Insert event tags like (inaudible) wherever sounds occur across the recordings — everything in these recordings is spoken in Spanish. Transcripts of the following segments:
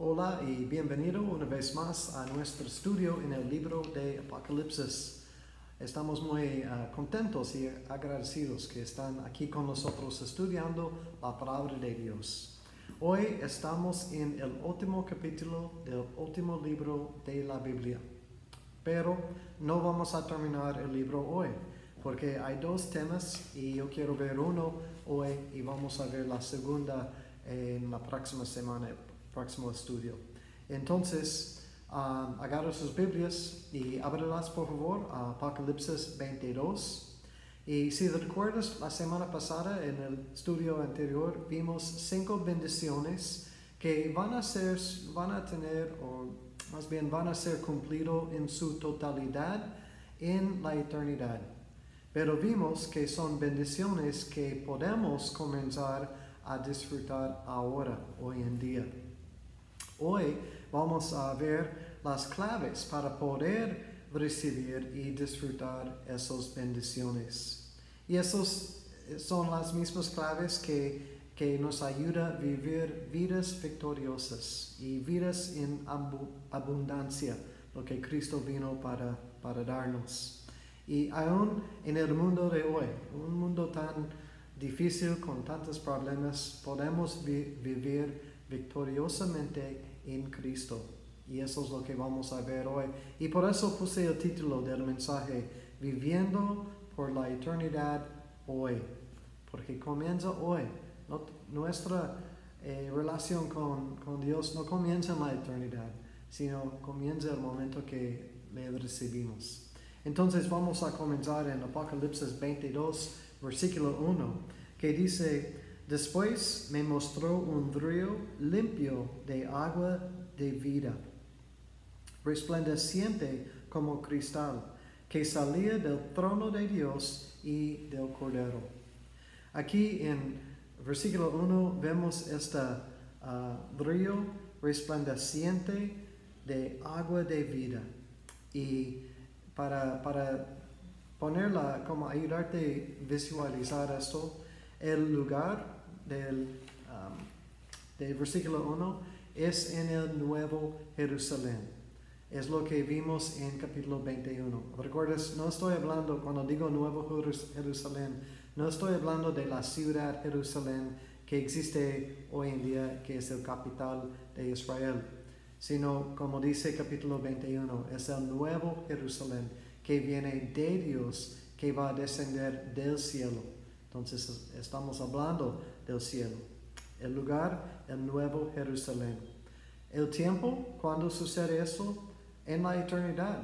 Hola y bienvenido una vez más a nuestro estudio en el libro de Apocalipsis. Estamos muy uh, contentos y agradecidos que están aquí con nosotros estudiando la palabra de Dios. Hoy estamos en el último capítulo del último libro de la Biblia. Pero no vamos a terminar el libro hoy, porque hay dos temas y yo quiero ver uno hoy y vamos a ver la segunda en la próxima semana próximo estudio. Entonces, um, agarra sus Biblias y ábrelas por favor a Apocalipsis 22. Y si recuerdas, la semana pasada en el estudio anterior vimos cinco bendiciones que van a ser, van a tener, o más bien van a ser cumplidos en su totalidad en la eternidad. Pero vimos que son bendiciones que podemos comenzar a disfrutar ahora, hoy en día. Hoy vamos a ver las claves para poder recibir y disfrutar esas bendiciones. Y esas son las mismas claves que, que nos ayudan a vivir vidas victoriosas y vidas en abundancia, lo que Cristo vino para, para darnos. Y aún en el mundo de hoy, un mundo tan difícil con tantos problemas, podemos vivir victoriosamente en Cristo. Y eso es lo que vamos a ver hoy. Y por eso puse el título del mensaje, Viviendo por la eternidad hoy. Porque comienza hoy. nuestra eh, relación con, con, Dios no comienza en la eternidad, sino comienza el momento que le recibimos. Entonces vamos a comenzar en Apocalipsis 22, versículo 1, que dice, Después me mostró un río limpio de agua de vida, resplandeciente como cristal, que salía del trono de Dios y del Cordero. Aquí en versículo 1 vemos este uh, río resplandeciente de agua de vida. Y para, para ponerla, como ayudarte a visualizar esto, el lugar del, um, versículo 1 es en el Nuevo Jerusalén. Es lo que vimos en capítulo 21. ¿Recuerdas? No estoy hablando, cuando digo Nuevo Jerusalén, no estoy hablando de la ciudad Jerusalén que existe hoy en día, que es el capital de Israel, sino, como dice capítulo 21, es el Nuevo Jerusalén que viene de Dios, que va a descender del cielo. Entonces estamos hablando del cielo. El lugar, el nuevo Jerusalén. El tiempo, cuando sucede eso? En la eternidad.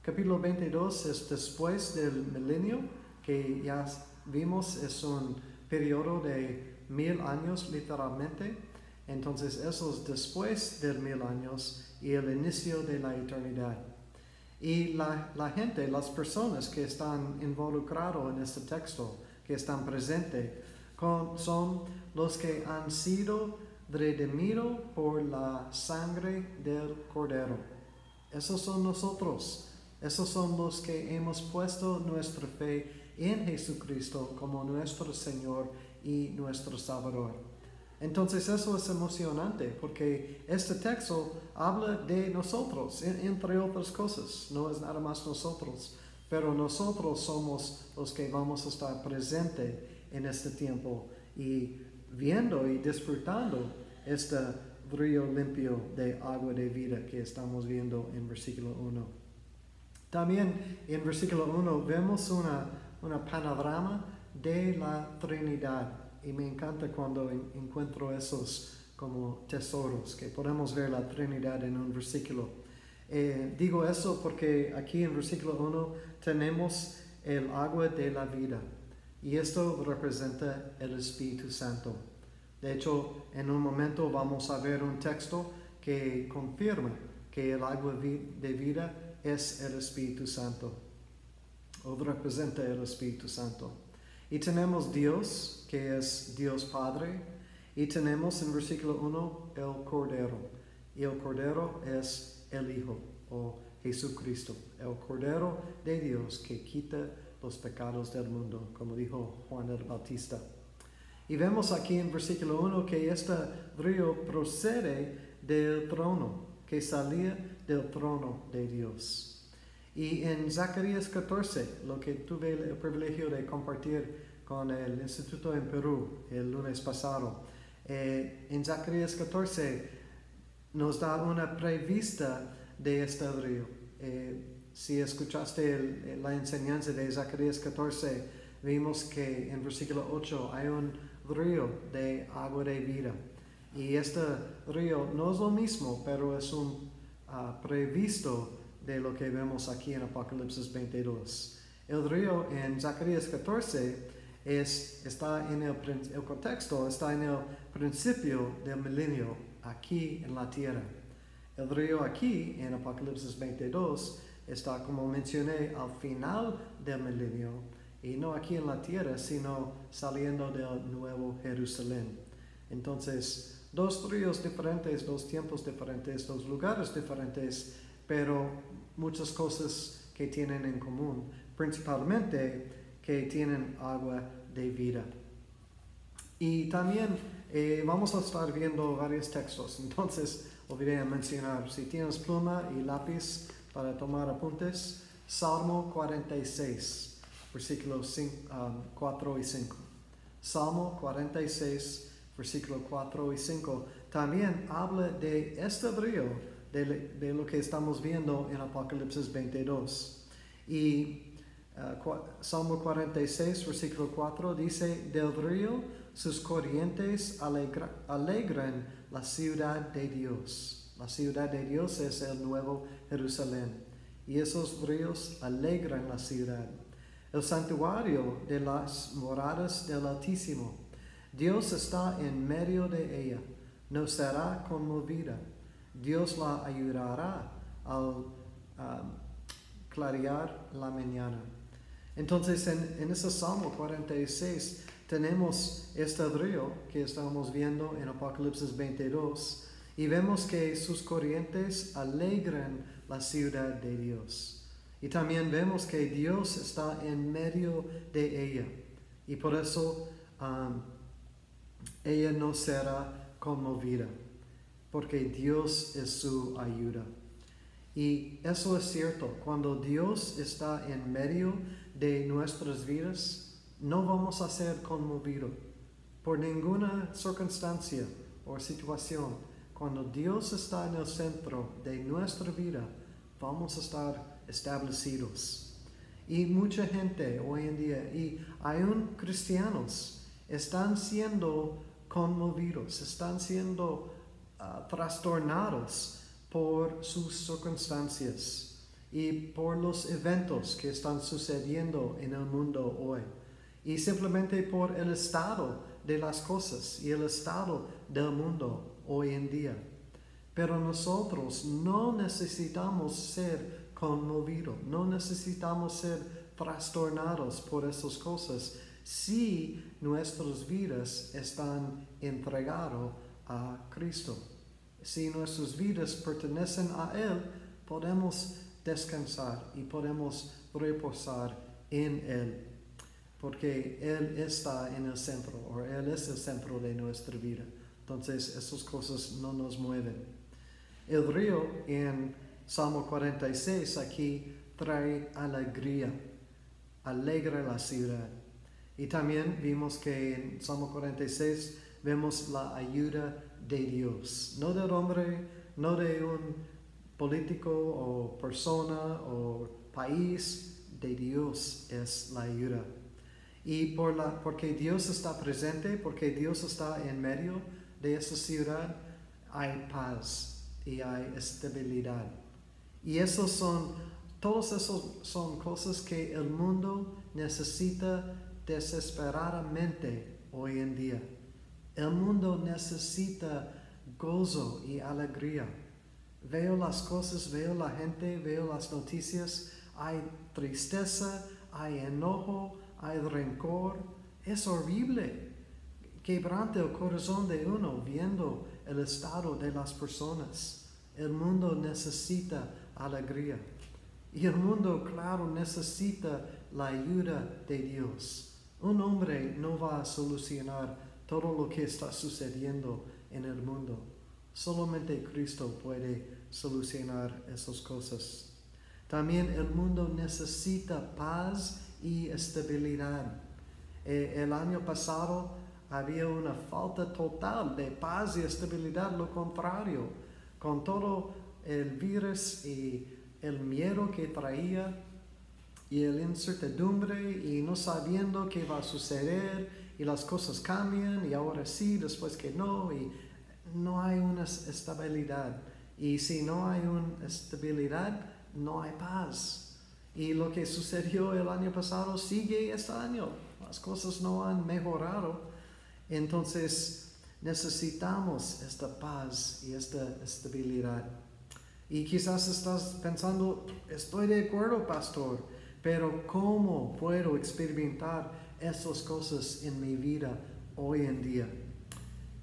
Capítulo 22 es después del milenio, que ya vimos es un periodo de mil años literalmente. Entonces eso es después del mil años y el inicio de la eternidad. Y la, la gente, las personas que están involucrados en este texto, que están presentes, son los que han sido redimidos por la sangre del Cordero. Esos son nosotros. Esos son los que hemos puesto nuestra fe en Jesucristo como nuestro Señor y nuestro Salvador. Entonces eso es emocionante porque este texto habla de nosotros, entre otras cosas. No es nada más nosotros, pero nosotros somos los que vamos a estar presentes en este tiempo y viendo y disfrutando este río limpio de agua de vida que estamos viendo en versículo 1. También en versículo 1 vemos una, una panorama de la Trinidad y me encanta cuando encuentro esos como tesoros, que podemos ver la Trinidad en un versículo. Eh, digo eso porque aquí en versículo 1 tenemos el agua de la vida y esto representa el Espíritu Santo. De hecho, en un momento vamos a ver un texto que confirma que el agua de vida es el Espíritu Santo o representa el Espíritu Santo. Y tenemos Dios, que es Dios Padre, y tenemos en versículo 1 el Cordero. Y el Cordero es el Hijo o Jesucristo, el Cordero de Dios que quita los pecados del mundo, como dijo Juan el Bautista. Y vemos aquí en versículo 1 que este río procede del trono, que salía del trono de Dios. Y en Zacarías 14, lo que tuve el privilegio de compartir con el Instituto en Perú el lunes pasado, eh, en Zacarías 14 nos da una prevista de este río. Eh, si escuchaste la enseñanza de Zacarías 14, vimos que en versículo 8 hay un río de agua de vida. Y este río no es lo mismo, pero es un uh, previsto de lo que vemos aquí en Apocalipsis 22. El río en Zacarías 14 es, está en el, el contexto, está en el principio del milenio aquí en la tierra. El río aquí en Apocalipsis 22 está, como mencioné, al final del milenio y no aquí en la tierra, sino saliendo del nuevo Jerusalén. Entonces, dos ríos diferentes, dos tiempos diferentes, dos lugares diferentes, pero muchas cosas que tienen en común, principalmente que tienen agua de vida. Y también eh, vamos a estar viendo varios textos, entonces olvidé mencionar, si tienes pluma y lápiz para tomar apuntes, Salmo 46, versículos 4 um, y 5. Salmo 46, versículo 4 y 5, también habla de este río, de, lo que estamos viendo en Apocalipsis 22. Y Uh, Salmo 46, versículo 4 dice, del río sus corrientes alegran la ciudad de Dios. La ciudad de Dios es el nuevo Jerusalén. Y esos ríos alegran la ciudad. El santuario de las moradas del Altísimo. Dios está en medio de ella. No será conmovida. Dios la ayudará al um, clarear la mañana. Entonces en, en ese Salmo 46 tenemos este río que estamos viendo en Apocalipsis 22 y vemos que sus corrientes alegran la ciudad de Dios. Y también vemos que Dios está en medio de ella y por eso um, ella no será conmovida porque Dios es su ayuda. Y eso es cierto, cuando Dios está en medio de nuestras vidas, no vamos a ser conmovidos por ninguna circunstancia o situación. Cuando Dios está en el centro de nuestra vida, vamos a estar establecidos. Y mucha gente hoy en día, y aún cristianos, están siendo conmovidos, están siendo uh, trastornados por sus circunstancias y por los eventos que están sucediendo en el mundo hoy y simplemente por el estado de las cosas y el estado del mundo hoy en día. Pero nosotros no necesitamos ser conmovidos, no necesitamos ser trastornados por esas cosas si nuestras vidas están entregadas a Cristo si nuestras vidas pertenecen a Él, podemos descansar y podemos reposar en Él, porque Él está en el centro, o Él es el centro de nuestra vida. Entonces, esas cosas no nos mueven. El río en Salmo 46 aquí trae alegría, alegra la ciudad. Y también vimos que en Salmo 46 vemos la ayuda de Dios, no del hombre, no de un político o persona o país, de Dios es la ayuda. Y por la, porque Dios está presente, porque Dios está en medio de esa ciudad, hay paz y hay estabilidad. Y esos son, todos esos son cosas que el mundo necesita desesperadamente hoy en día. El mundo necesita gozo y alegría. Veo las cosas, veo la gente, veo las noticias. Hay tristeza, hay enojo, hay rencor. Es horrible. Quebrante el corazón de uno viendo el estado de las personas. El mundo necesita alegría. Y el mundo, claro, necesita la ayuda de Dios. Un hombre no va a solucionar todo lo que está sucediendo en el mundo. Solamente Cristo puede solucionar esas cosas. También el mundo necesita paz y estabilidad. Eh, el año pasado había una falta total de paz y estabilidad, lo contrario, con todo el virus y el miedo que traía y la incertidumbre y no sabiendo qué va a suceder y las cosas cambian y ahora sí, después que no y no hay una estabilidad. Y si no hay una estabilidad, no hay paz. Y lo que sucedió el año pasado sigue este año. Las cosas no han mejorado. Entonces necesitamos esta paz y esta estabilidad. Y quizás estás pensando, estoy de acuerdo, pastor, pero ¿cómo puedo experimentar esas cosas en mi vida hoy en día?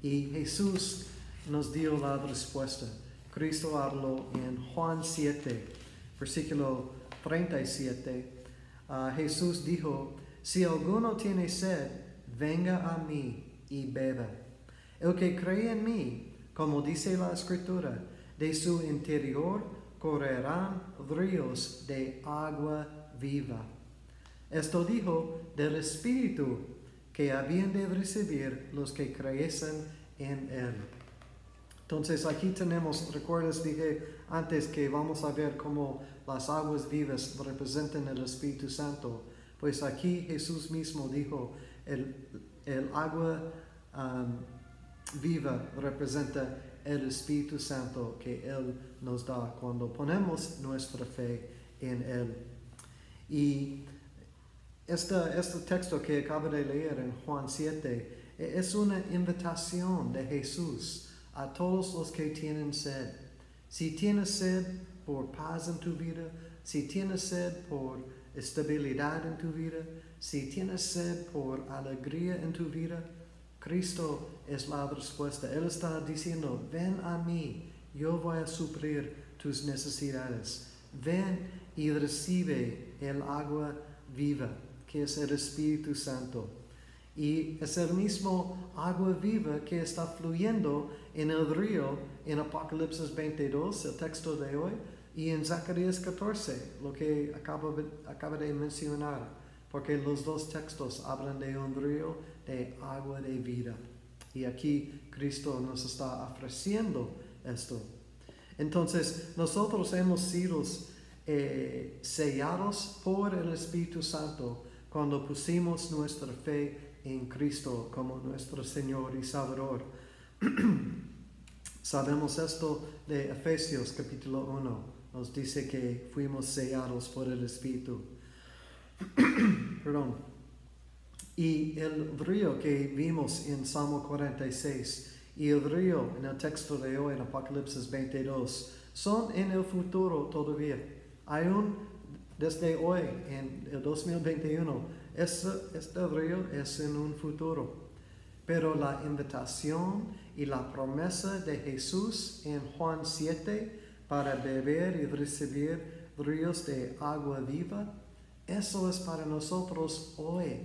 Y Jesús nos dio la respuesta. Cristo habló en Juan 7, versículo 37. Uh, Jesús dijo, si alguno tiene sed, venga a mí y beba. El que cree en mí, como dice la escritura, de su interior correrán ríos de agua viva. Esto dijo del Espíritu que habían de recibir los que creyesen en Él. Entonces aquí tenemos, recuerdas, dije antes que vamos a ver cómo las aguas vivas representan el Espíritu Santo. Pues aquí Jesús mismo dijo, el, el agua um, viva representa el Espíritu Santo que Él nos da cuando ponemos nuestra fe en Él. Y este, este texto que acabo de leer en Juan 7 e, es una invitación de Jesús a todos los que tienen sed. Si tienes sed por paz en tu vida, si tienes sed por estabilidad en tu vida, si tienes sed por alegría en tu vida, Cristo es la respuesta. Él está diciendo, ven a mí, yo voy a suplir tus necesidades. Ven y recibe el agua viva, que es el Espíritu Santo. Y es el mismo agua viva que está fluyendo en el río en Apocalipsis 22, el texto de hoy, y en Zacarías 14, lo que acabo, acabo de mencionar, porque los dos textos hablan de un río de agua de vida. Y aquí Cristo nos está ofreciendo esto. Entonces, nosotros hemos sido eh, sellados por el Espíritu Santo cuando pusimos nuestra fe en Cristo como nuestro Señor y Salvador. (clears throat) Sabemos esto de Efesios capítulo 1. Nos dice que fuimos sellados por el Espíritu. (clears throat) Perdón. Y el río que vimos en Salmo 46 y el río en el texto de hoy en Apocalipsis 22 son en el futuro todavía aún desde hoy, en el 2021, este, este río es en un futuro. Pero la invitación y la promesa de Jesús en Juan 7 para beber y recibir ríos de agua viva, eso es para nosotros hoy.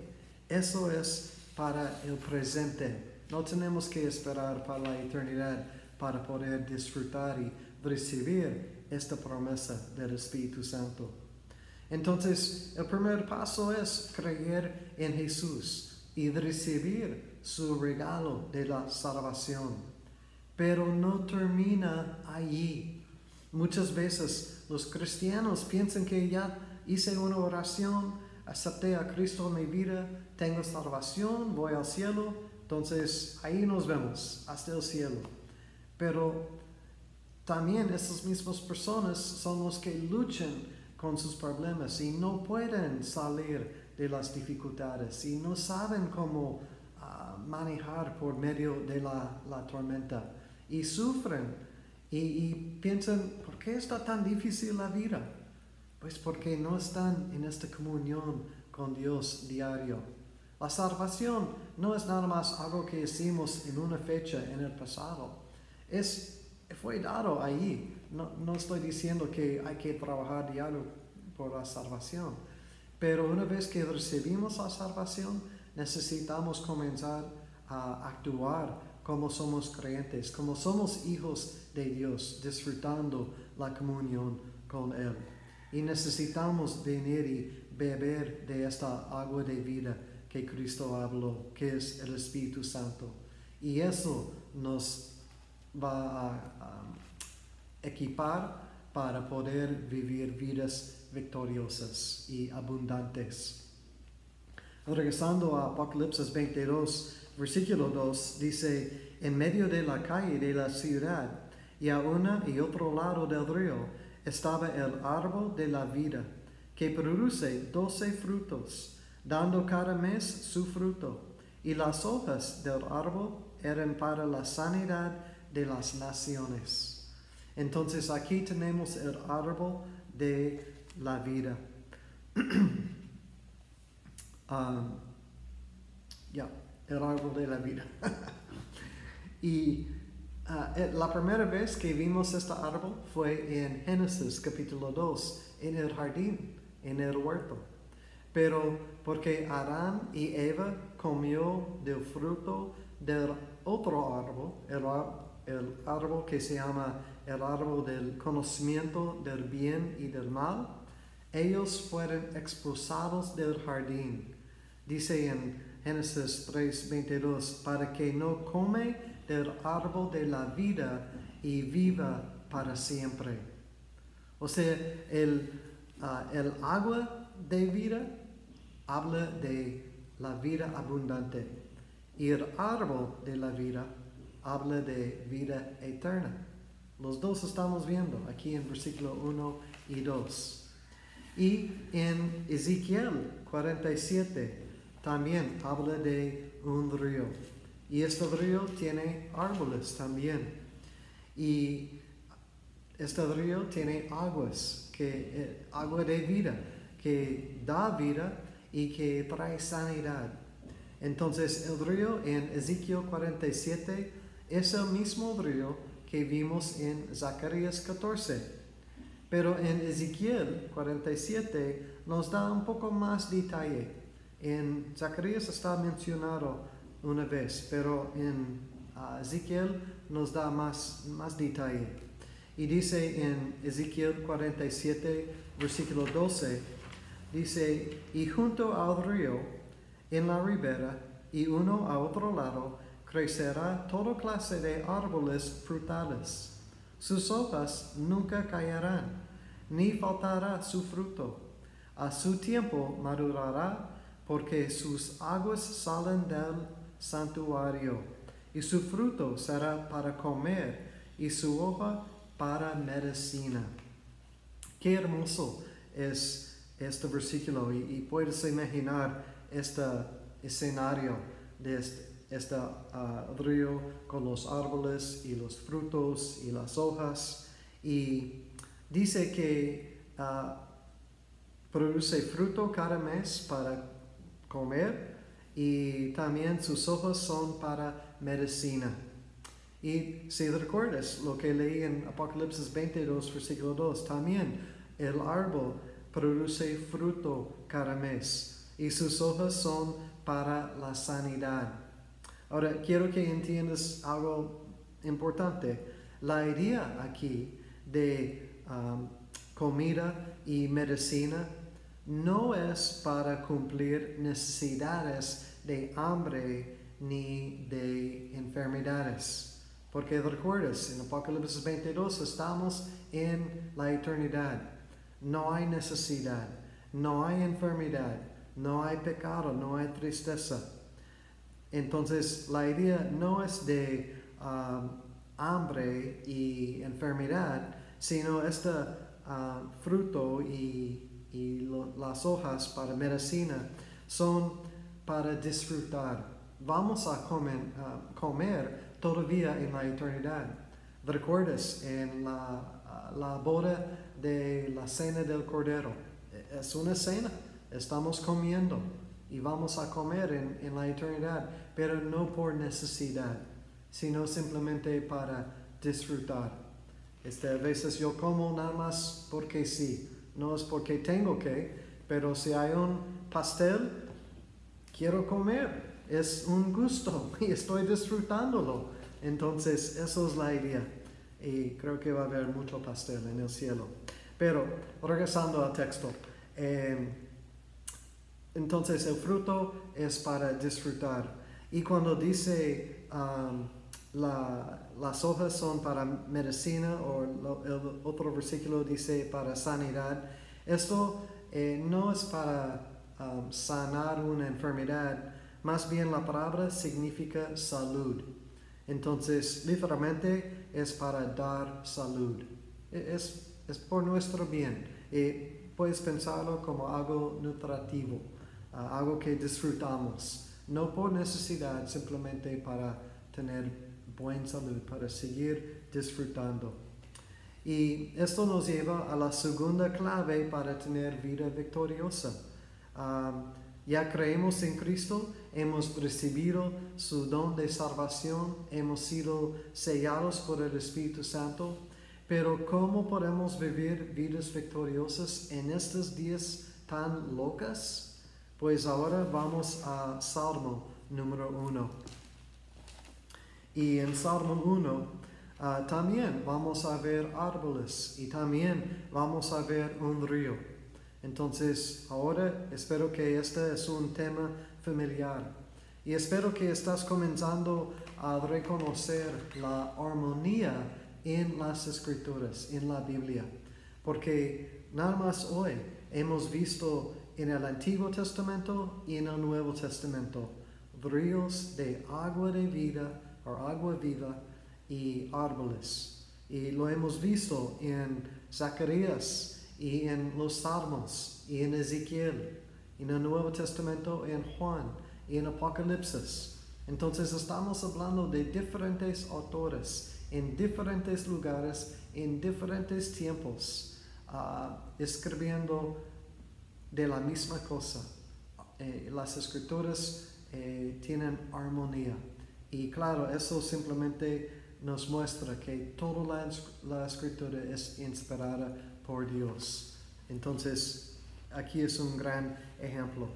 Eso es para el presente. No tenemos que esperar para la eternidad para poder disfrutar y recibir esta promesa del Espíritu Santo. Entonces, el primer paso es creer en Jesús y recibir su regalo de la salvación. Pero no termina allí. Muchas veces los cristianos piensan que ya hice una oración, acepté a Cristo en mi vida, tengo salvación, voy al cielo, entonces ahí nos vemos, hasta el cielo. Pero también esas mismas personas son los que luchan con sus problemas y no pueden salir de las dificultades y no saben cómo ah, manejar por medio de la, tormenta y sufren y, piensan, ¿por qué está tan difícil la vida? Pues porque no están en esta comunión con Dios diario. La salvación no es nada más algo que hicimos en una fecha en el pasado, es fue dado ahí. No, no estoy diciendo que hay que trabajar diario por la salvación, pero una vez que recibimos la salvación, necesitamos comenzar a actuar como somos creyentes, como somos hijos de Dios, disfrutando la comunión con Él. Y necesitamos venir y beber de esta agua de vida que Cristo habló, que es el Espíritu Santo. Y eso nos va a equipar para poder vivir vidas victoriosas y abundantes. Regresando a Apocalipsis 22, versículo 2, dice, en medio de la calle de la ciudad y a una y otro lado del río estaba el árbol de la vida, que produce doce frutos, dando cada mes su fruto, y las hojas del árbol eran para la sanidad de las naciones. Entonces aquí tenemos el árbol de la vida. Um, (clears throat) ya, el árbol de la vida. (laughs) y uh, la primera vez que vimos este árbol fue en Génesis capítulo 2, en el jardín, en el huerto. Pero porque Adán y Eva comió del fruto del otro árbol, el, el árbol que se llama el árbol del conocimiento del bien y del mal, ellos fueron expulsados del jardín. Dice en Génesis 3:22, para que no come del árbol de la vida y viva para siempre. O sea, el, ah, el agua de vida habla de la vida abundante y el árbol de la vida habla de vida eterna. Los dos estamos viendo aquí en versículo 1 y 2. Y en Ezequiel 47 también habla de un río. Y este río tiene árboles también. Y este río tiene aguas, que, eh, agua de vida, que da vida y que trae sanidad. Entonces el río en Ezequiel 47 es el mismo río que vimos en Zacarías 14. Pero en Ezequiel 47 nos da un poco más detalle. En Zacarías está mencionado una vez, pero en uh, Ezequiel nos da más, más detalle. Y dice en Ezequiel 47, versículo 12, dice, y junto al río, en la ribera, y uno a otro lado, crecerá toda clase de árboles frutales. Sus hojas nunca caerán ni faltará su fruto. A su tiempo madurará, porque sus aguas salen del santuario, y su fruto será para comer, y su hoja para medicina. Qué hermoso es este versículo, y, puedes imaginar este escenario de este, ah, río con los árboles y los frutos y las hojas. Y dice que ah, produce fruto cada mes para comer y también sus ojos son para medicina. Y si recuerdas lo que leí en Apocalipsis 22, versículo 2, también el árbol produce fruto cada mes y sus hojas son para la sanidad. Ahora, quiero que entiendas algo importante. La idea aquí de Um, comida y medicina no es para cumplir necesidades de hambre ni de enfermedades. Porque recuerdas, en Apocalipsis 22 estamos en la eternidad. No hay necesidad, no hay enfermedad, no hay pecado, no hay tristeza. Entonces la idea no es de um, hambre y enfermedad, sino este ah, fruto y, las hojas para medicina son para disfrutar. Vamos a comer, comer todavía en la eternidad. ¿Recuerdas en la, la boda de la cena del Cordero? E, es una cena, estamos comiendo y vamos a comer en, en, la eternidad, pero no por necesidad, sino simplemente para disfrutar. Este, a veces yo como nada más porque sí, no es porque tengo que, pero si hay un pastel, quiero comer. Es un gusto (laughs) y estoy disfrutándolo. Entonces, eso es la idea. Y creo que va a haber mucho pastel en el cielo. Pero, regresando al texto. Eh, entonces, el fruto es para disfrutar. Y cuando dice las hojas son para medicina o el otro versículo dice para sanidad, esto eh, no es para um, sanar una enfermedad, más bien la palabra significa salud. Entonces, literalmente es para dar salud. E, es, es por nuestro bien. Y puedes pensarlo como algo nutritivo, uh, algo que disfrutamos, no por necesidad, simplemente para tener buena salud, para seguir disfrutando. Y esto nos lleva a la segunda clave para tener vida victoriosa. Ya creemos en Cristo, hemos recibido su don de salvación, hemos sido sellados por el Espíritu Santo, pero ¿cómo podemos vivir vidas victoriosas en estos días tan locas? Pues ahora vamos a Salmo número uno. Y en Salmo 1 ah, también vamos a ver árboles y también vamos a ver un río. Entonces, ahora espero que este es un tema familiar y espero que estás comenzando a reconocer la armonía en las escrituras, en la Biblia, porque nada más hoy hemos visto en el Antiguo Testamento y en el Nuevo Testamento ríos de agua de vida o agua viva y árboles. Y lo hemos visto en Zacarías y en los Salmos y en Ezequiel, en el Nuevo Testamento en Juan y en Apocalipsis. Entonces estamos hablando de diferentes autores en diferentes lugares, en diferentes tiempos, uh, escribiendo de la misma cosa. Eh, las escrituras eh, tienen armonía. Y claro, eso simplemente nos muestra que toda la, la escritura es inspirada por Dios. Entonces, aquí es un gran ejemplo.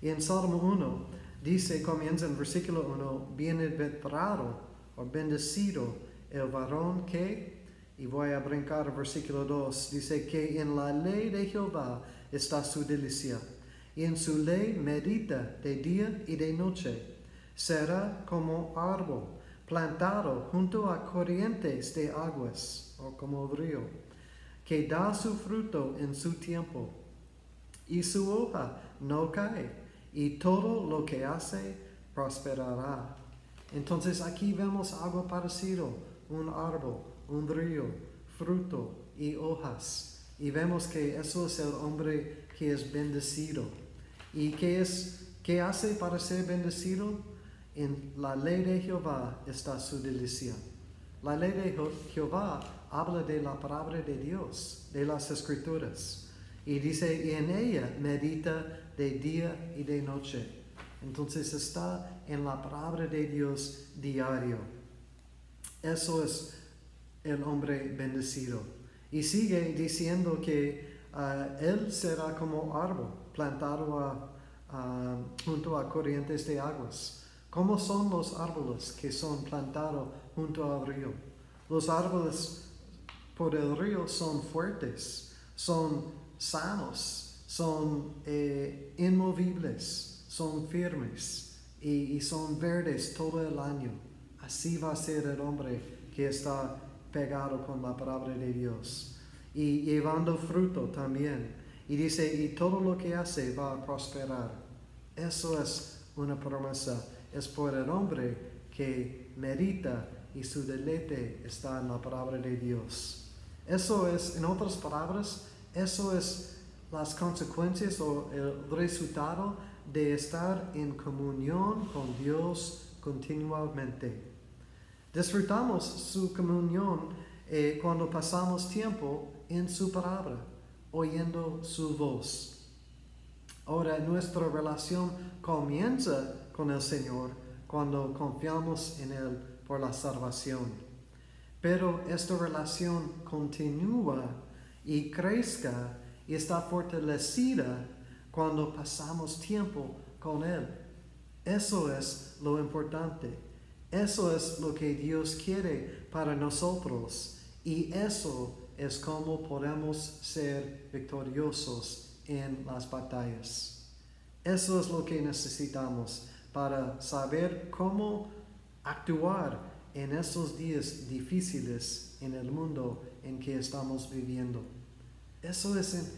Y en Salmo 1 dice, comienza en versículo 1, bienaventurado o bendecido el varón que, y voy a brincar versículo 2, dice que en la ley de Jehová está su delicia, y en su ley medita de día y de noche. Será como árbol plantado junto a corrientes de aguas, o como río que da su fruto en su tiempo, y su hoja no cae, y todo lo que hace prosperará. Entonces aquí vemos algo parecido, un árbol, un río, fruto y hojas. Y vemos que eso es el hombre que es bendecido. ¿Y qué es qué hace para ser bendecido? En la ley de Jehová está su delicia. La ley de Jehová habla de la palabra de Dios, de las escrituras. Y dice, y en ella medita de día y de noche. Entonces está en la palabra de Dios diario. Eso es el hombre bendecido. Y sigue diciendo que ah, él será como árbol plantado junto a corrientes de aguas. ¿Cómo son los árboles que son plantados junto al río? Los árboles por el río son fuertes, son sanos, son eh, inmovibles, son firmes y, son verdes todo el año. Así va a ser el hombre que está pegado con la palabra de Dios y llevando fruto también. Y dice, y todo lo que hace va a prosperar. Eso es una promesa. Es por el hombre que medita y su deleite está en la palabra de Dios. Eso es, en otras palabras, eso es las consecuencias o el resultado de estar en comunión con Dios continuamente. Disfrutamos su comunión eh, cuando pasamos tiempo en su palabra, oyendo su voz. Ahora nuestra relación comienza con el Señor cuando confiamos en Él por la salvación. Pero esta relación continúa y crezca y está fortalecida cuando pasamos tiempo con Él. Eso es lo importante, Eso es lo que Dios quiere para nosotros y eso es como podemos ser victoriosos en las batallas. Eso es lo que necesitamos para saber cómo actuar en esos días difíciles en el mundo en que estamos viviendo. Eso es,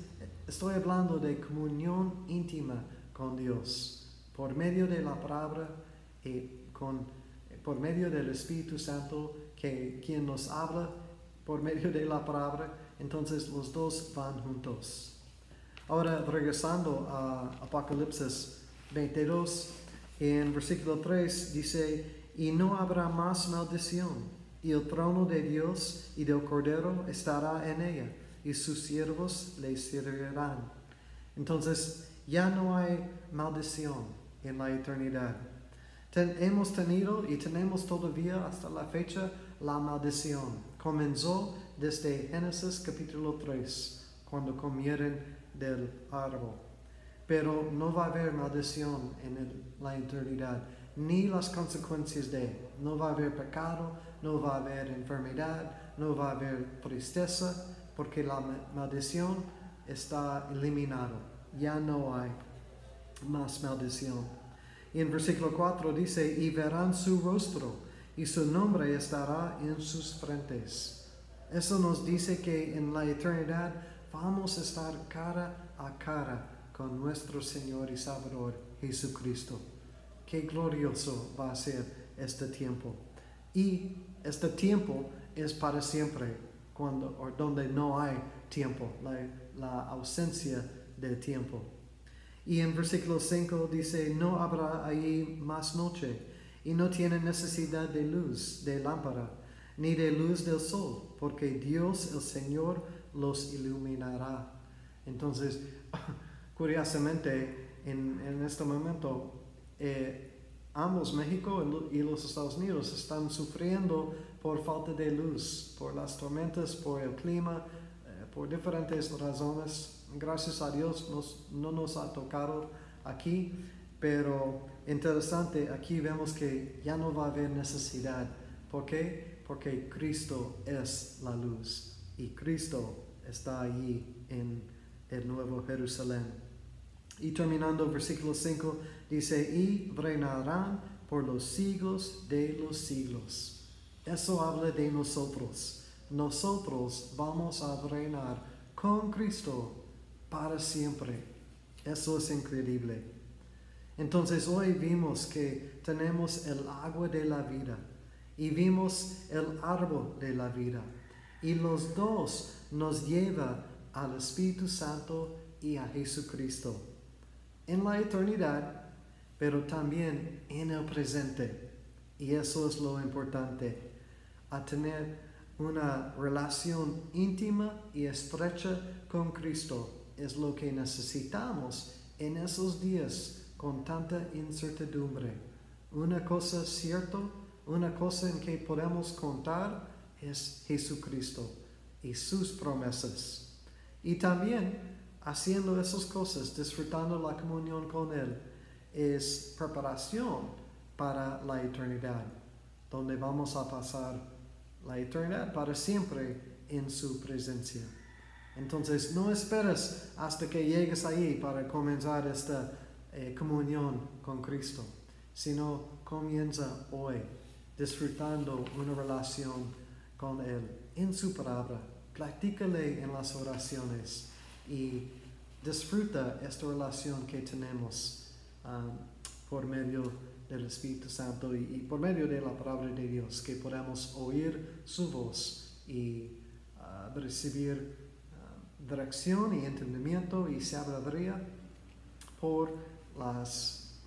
estoy hablando de comunión íntima con Dios por medio de la palabra y con, por medio del Espíritu Santo que quien nos habla por medio de la palabra, entonces los dos van juntos. Ahora regresando a Apocalipsis 22, en versículo 3 dice, y no habrá más maldición, y el trono de Dios y del Cordero estará en ella, y sus siervos le servirán. Entonces ya no hay maldición en la eternidad. hemos tenido y tenemos todavía hasta la fecha la maldición. Comenzó desde Génesis capítulo 3, cuando comieron del árbol. Pero no va a haber maldición en la eternidad, ni las consecuencias de. No va a haber pecado, no va a haber enfermedad, no va a haber tristeza, porque la maldición está eliminada. Ya no hay más maldición. Y en versículo 4 dice, y verán su rostro, y su nombre estará en sus frentes. Eso nos dice que en la eternidad vamos a estar cara a cara con nuestro Señor y Salvador Jesucristo. Qué glorioso va a ser este tiempo. Y este tiempo es para siempre, cuando, o donde no hay tiempo, la, ausencia de tiempo. Y en versículo 5 dice, no habrá ahí más noche, y no tiene necesidad de luz, de lámpara, ni de luz del sol, porque Dios el Señor los iluminará. Entonces, (laughs) curiosamente, en, en este momento, eh, ambos, México y los Estados Unidos, están sufriendo por falta de luz, por las tormentas, por el clima, eh, por diferentes razones. Gracias a Dios no nos ha tocado aquí, pero interesante, aquí vemos que ya no va a haber necesidad. ¿Por qué? Porque Cristo es la luz y Cristo está allí en el Nuevo Jerusalén. Y terminando versículo 5 dice, y reinarán por los siglos de los siglos. Eso habla de nosotros. Nosotros vamos a reinar con Cristo para siempre. Eso es increíble. Entonces hoy vimos que tenemos el agua de la vida y vimos el árbol de la vida. Y los dos nos lleva al Espíritu Santo y a Jesucristo en la eternidad, pero también en el presente. Y eso es lo importante, a tener una relación íntima y estrecha con Cristo. Es lo que necesitamos en esos días con tanta incertidumbre. Una cosa cierta, una cosa en que podemos contar es Jesucristo y sus promesas. Y también haciendo esas cosas, disfrutando la comunión con Él, es preparación para la eternidad, donde vamos a pasar la eternidad para siempre en su presencia. Entonces, no esperes hasta que llegues ahí para comenzar esta eh, comunión con Cristo, sino comienza hoy disfrutando una relación con Él en su palabra. Platícale en las oraciones y disfruta esta relación que tenemos um, por medio del Espíritu Santo y, por medio de la palabra de Dios, que podamos oír su voz y uh, recibir uh, dirección y entendimiento y sabiduría por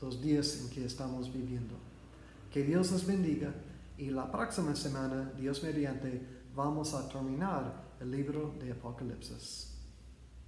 los días en que estamos viviendo. Que Dios les bendiga y la próxima semana, Dios mediante, vamos a terminar el libro de Apocalipsis.